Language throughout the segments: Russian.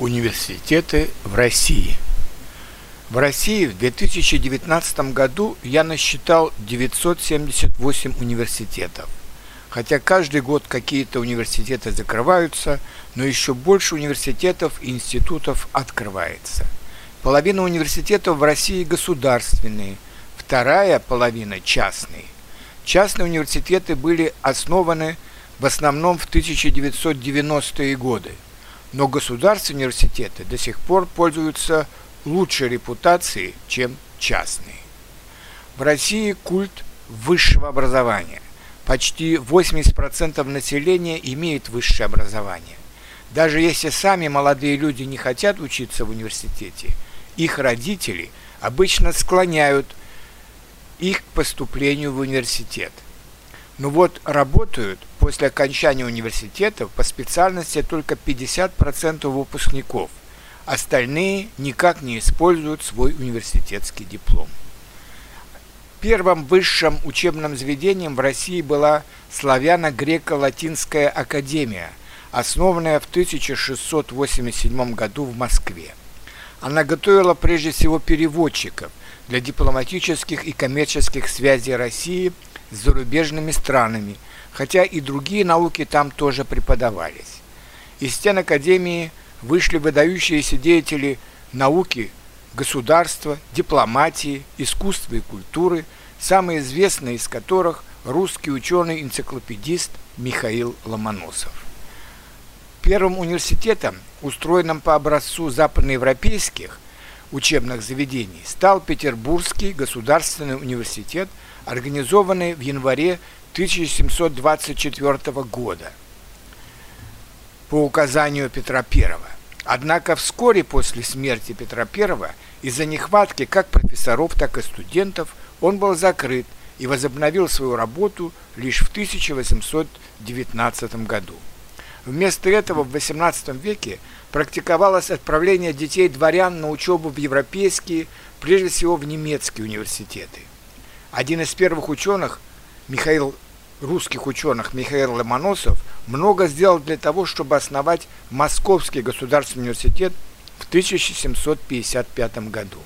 Университеты в России. В России в 2019 году я насчитал 978 университетов. Хотя каждый год какие-то университеты закрываются, но еще больше университетов и институтов открывается. Половина университетов в России государственные, вторая половина частные. Частные университеты были основаны в основном в 1990-е годы – но государственные университеты до сих пор пользуются лучшей репутацией, чем частные. В России культ высшего образования. Почти 80% населения имеет высшее образование. Даже если сами молодые люди не хотят учиться в университете, их родители обычно склоняют их к поступлению в университет – ну вот работают после окончания университета по специальности только 50% выпускников. Остальные никак не используют свой университетский диплом. Первым высшим учебным заведением в России была Славяно-Греко-Латинская академия, основанная в 1687 году в Москве. Она готовила прежде всего переводчиков для дипломатических и коммерческих связей России – с зарубежными странами, хотя и другие науки там тоже преподавались. Из стен Академии вышли выдающиеся деятели науки, государства, дипломатии, искусства и культуры, самый известный из которых русский ученый-энциклопедист Михаил Ломоносов. Первым университетом, устроенным по образцу западноевропейских учебных заведений, стал Петербургский государственный университет – организованный в январе 1724 года по указанию Петра I. Однако вскоре после смерти Петра I из-за нехватки как профессоров, так и студентов он был закрыт и возобновил свою работу лишь в 1819 году. Вместо этого в XVIII веке практиковалось отправление детей дворян на учебу в европейские, прежде всего в немецкие университеты. Один из первых ученых, Михаил, русских ученых Михаил Ломоносов, много сделал для того, чтобы основать Московский государственный университет в 1755 году.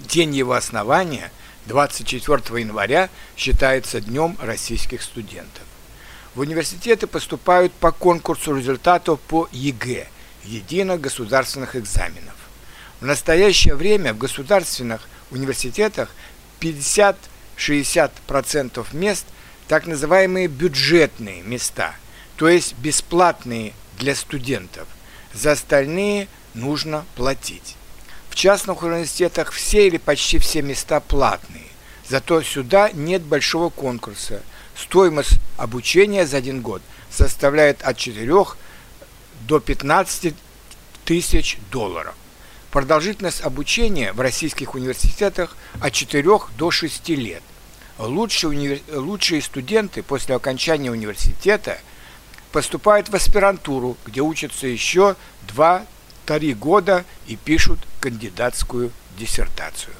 День его основания, 24 января, считается Днем российских студентов. В университеты поступают по конкурсу результатов по ЕГЭ – единых государственных экзаменов. В настоящее время в государственных университетах 50-60% мест так называемые бюджетные места, то есть бесплатные для студентов. За остальные нужно платить. В частных университетах все или почти все места платные, зато сюда нет большого конкурса. Стоимость обучения за один год составляет от 4 до 15 тысяч долларов. Продолжительность обучения в российских университетах от 4 до 6 лет. Лучшие, универ... Лучшие студенты после окончания университета поступают в аспирантуру, где учатся еще 2-3 года и пишут кандидатскую диссертацию.